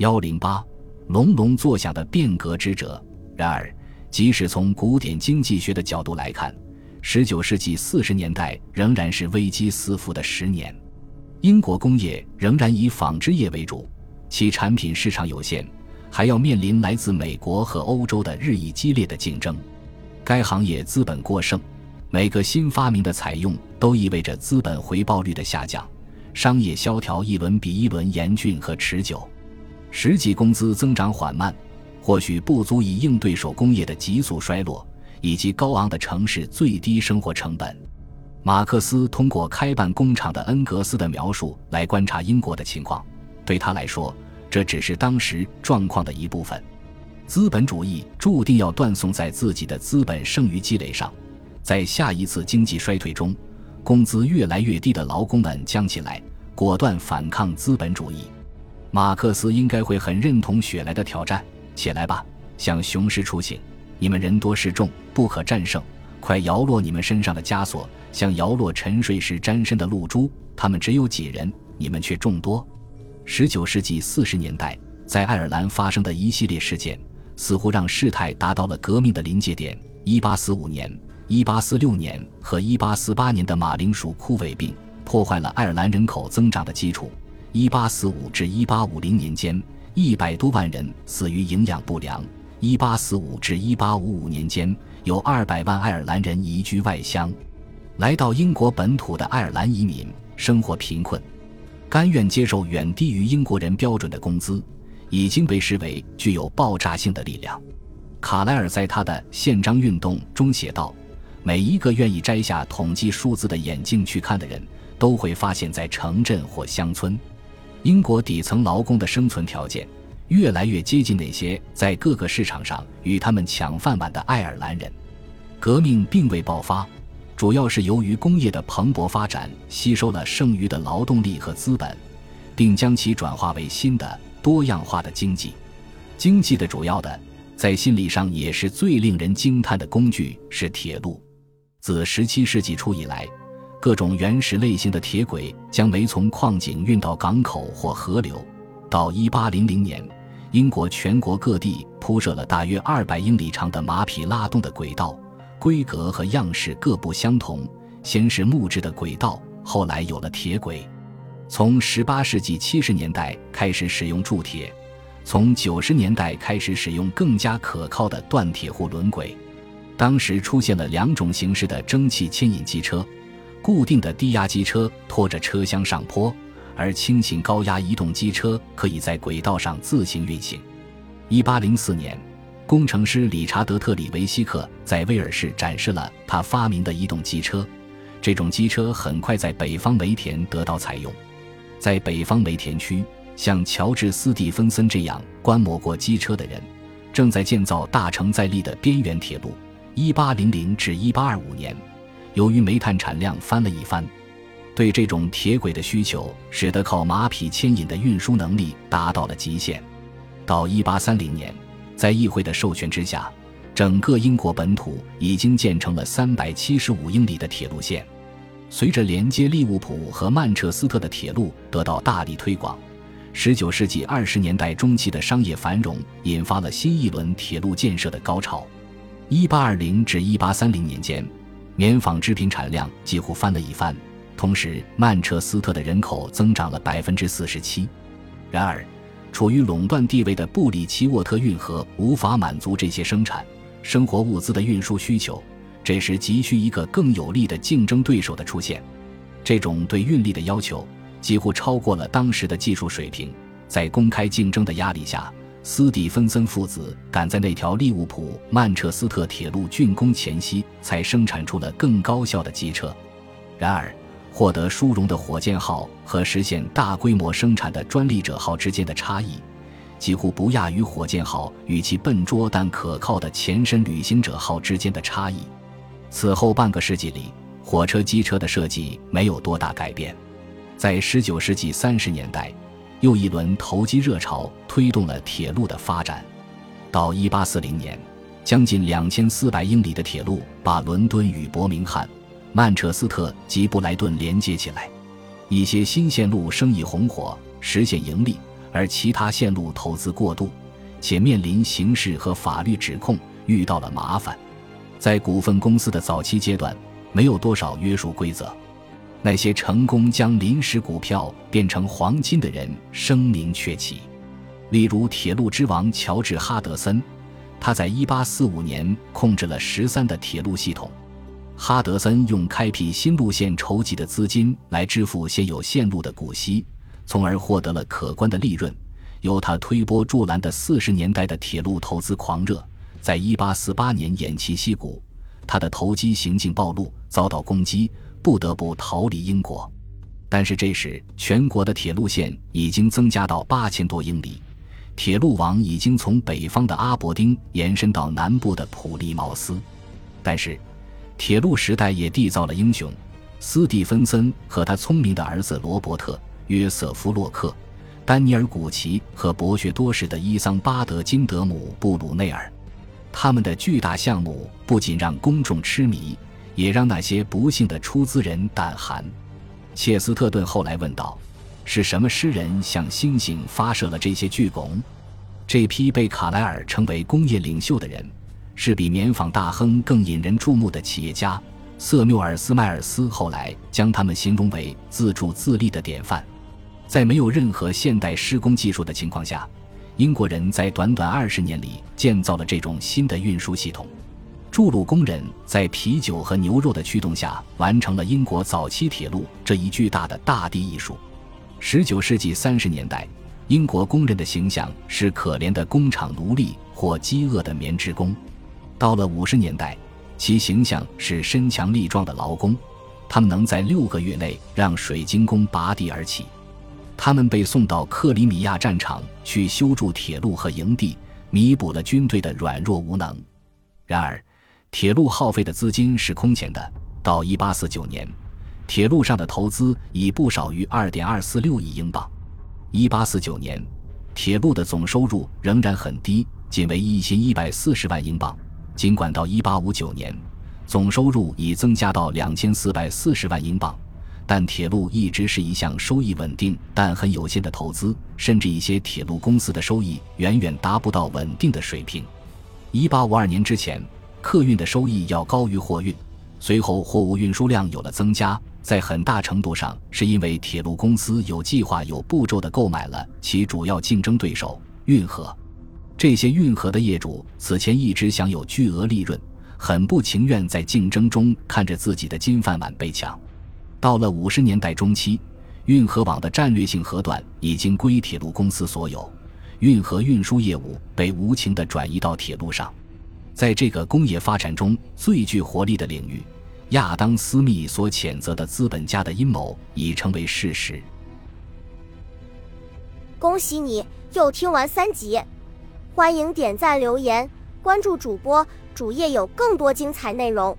幺零八，隆隆作响的变革之者。然而，即使从古典经济学的角度来看，十九世纪四十年代仍然是危机四伏的十年。英国工业仍然以纺织业为主，其产品市场有限，还要面临来自美国和欧洲的日益激烈的竞争。该行业资本过剩，每个新发明的采用都意味着资本回报率的下降，商业萧条一轮比一轮严峻和持久。实际工资增长缓慢，或许不足以应对手工业的急速衰落以及高昂的城市最低生活成本。马克思通过开办工厂的恩格斯的描述来观察英国的情况，对他来说，这只是当时状况的一部分。资本主义注定要断送在自己的资本剩余积累上，在下一次经济衰退中，工资越来越低的劳工们将起来，果断反抗资本主义。马克思应该会很认同雪莱的挑战：起来吧，向雄狮出行！你们人多势众，不可战胜，快摇落你们身上的枷锁，像摇落沉睡时沾身的露珠。他们只有几人，你们却众多。十九世纪四十年代，在爱尔兰发生的一系列事件，似乎让事态达到了革命的临界点。一八四五年、一八四六年和一八四八年的马铃薯枯萎病，破坏了爱尔兰人口增长的基础。一八四五至一八五零年间，一百多万人死于营养不良。一八四五至一八五五年间，有二百万爱尔兰人移居外乡。来到英国本土的爱尔兰移民生活贫困，甘愿接受远低于英国人标准的工资，已经被视为具有爆炸性的力量。卡莱尔在他的宪章运动中写道：“每一个愿意摘下统计数字的眼镜去看的人，都会发现，在城镇或乡村。”英国底层劳工的生存条件越来越接近那些在各个市场上与他们抢饭碗的爱尔兰人。革命并未爆发，主要是由于工业的蓬勃发展吸收了剩余的劳动力和资本，并将其转化为新的多样化的经济。经济的主要的，在心理上也是最令人惊叹的工具是铁路。自17世纪初以来。各种原始类型的铁轨将煤从矿井运到港口或河流。到1800年，英国全国各地铺设了大约200英里长的马匹拉动的轨道，规格和样式各不相同。先是木质的轨道，后来有了铁轨。从18世纪70年代开始使用铸铁，从90年代开始使用更加可靠的锻铁护轮轨。当时出现了两种形式的蒸汽牵引机车。固定的低压机车拖着车厢上坡，而轻型高压移动机车可以在轨道上自行运行。一八零四年，工程师理查德特里维希克在威尔士展示了他发明的移动机车。这种机车很快在北方煤田得到采用。在北方煤田区，像乔治斯蒂芬森这样观摩过机车的人，正在建造大承载力的边缘铁路。一八零零至一八二五年。由于煤炭产量翻了一番，对这种铁轨的需求使得靠马匹牵引的运输能力达到了极限。到1830年，在议会的授权之下，整个英国本土已经建成了375英里的铁路线。随着连接利物浦和曼彻斯特的铁路得到大力推广，19世纪20年代中期的商业繁荣引发了新一轮铁路建设的高潮。1820至1830年间。棉纺织品产量几乎翻了一番，同时曼彻斯特的人口增长了百分之四十七。然而，处于垄断地位的布里奇沃特运河无法满足这些生产生活物资的运输需求。这时急需一个更有力的竞争对手的出现。这种对运力的要求几乎超过了当时的技术水平。在公开竞争的压力下。斯蒂芬森父子赶在那条利物浦曼彻斯特铁路竣工前夕，才生产出了更高效的机车。然而，获得殊荣的火箭号和实现大规模生产的专利者号之间的差异，几乎不亚于火箭号与其笨拙但可靠的前身旅行者号之间的差异。此后半个世纪里，火车机车的设计没有多大改变。在19世纪30年代。又一轮投机热潮推动了铁路的发展。到1840年，将近2400英里的铁路把伦敦与伯明翰、曼彻斯特及布莱顿连接起来。一些新线路生意红火，实现盈利，而其他线路投资过度，且面临刑事和法律指控，遇到了麻烦。在股份公司的早期阶段，没有多少约束规则。那些成功将临时股票变成黄金的人声名鹊起，例如铁路之王乔治·哈德森，他在1845年控制了十三的铁路系统。哈德森用开辟新路线筹集的资金来支付现有线路的股息，从而获得了可观的利润。由他推波助澜的四十年代的铁路投资狂热，在1848年偃旗息鼓。他的投机行径暴露，遭到攻击。不得不逃离英国，但是这时全国的铁路线已经增加到八千多英里，铁路网已经从北方的阿伯丁延伸到南部的普利茅斯。但是，铁路时代也缔造了英雄，斯蒂芬森和他聪明的儿子罗伯特·约瑟夫·洛克、丹尼尔·古奇和博学多识的伊桑巴德·金德姆·布鲁内尔，他们的巨大项目不仅让公众痴迷。也让那些不幸的出资人胆寒。切斯特顿后来问道：“是什么诗人向星星发射了这些巨拱？”这批被卡莱尔称为工业领袖的人，是比棉纺大亨更引人注目的企业家。瑟缪尔斯迈尔斯后来将他们形容为自助自立的典范。在没有任何现代施工技术的情况下，英国人在短短二十年里建造了这种新的运输系统。筑路工人在啤酒和牛肉的驱动下，完成了英国早期铁路这一巨大的大地艺术。十九世纪三十年代，英国工人的形象是可怜的工厂奴隶或饥饿的棉织工；到了五十年代，其形象是身强力壮的劳工，他们能在六个月内让水晶宫拔地而起。他们被送到克里米亚战场去修筑铁路和营地，弥补了军队的软弱无能。然而，铁路耗费的资金是空前的。到1849年，铁路上的投资已不少于2.246亿英镑。1849年，铁路的总收入仍然很低，仅为一千一百四十万英镑。尽管到1859年，总收入已增加到两千四百四十万英镑，但铁路一直是一项收益稳定但很有限的投资，甚至一些铁路公司的收益远远达不到稳定的水平。1852年之前。客运的收益要高于货运，随后货物运输量有了增加，在很大程度上是因为铁路公司有计划、有步骤地购买了其主要竞争对手运河。这些运河的业主此前一直享有巨额利润，很不情愿在竞争中看着自己的金饭碗被抢。到了五十年代中期，运河网的战略性河段已经归铁路公司所有，运河运输业务被无情地转移到铁路上。在这个工业发展中最具活力的领域，亚当·斯密所谴责的资本家的阴谋已成为事实。恭喜你又听完三集，欢迎点赞、留言、关注主播，主页有更多精彩内容。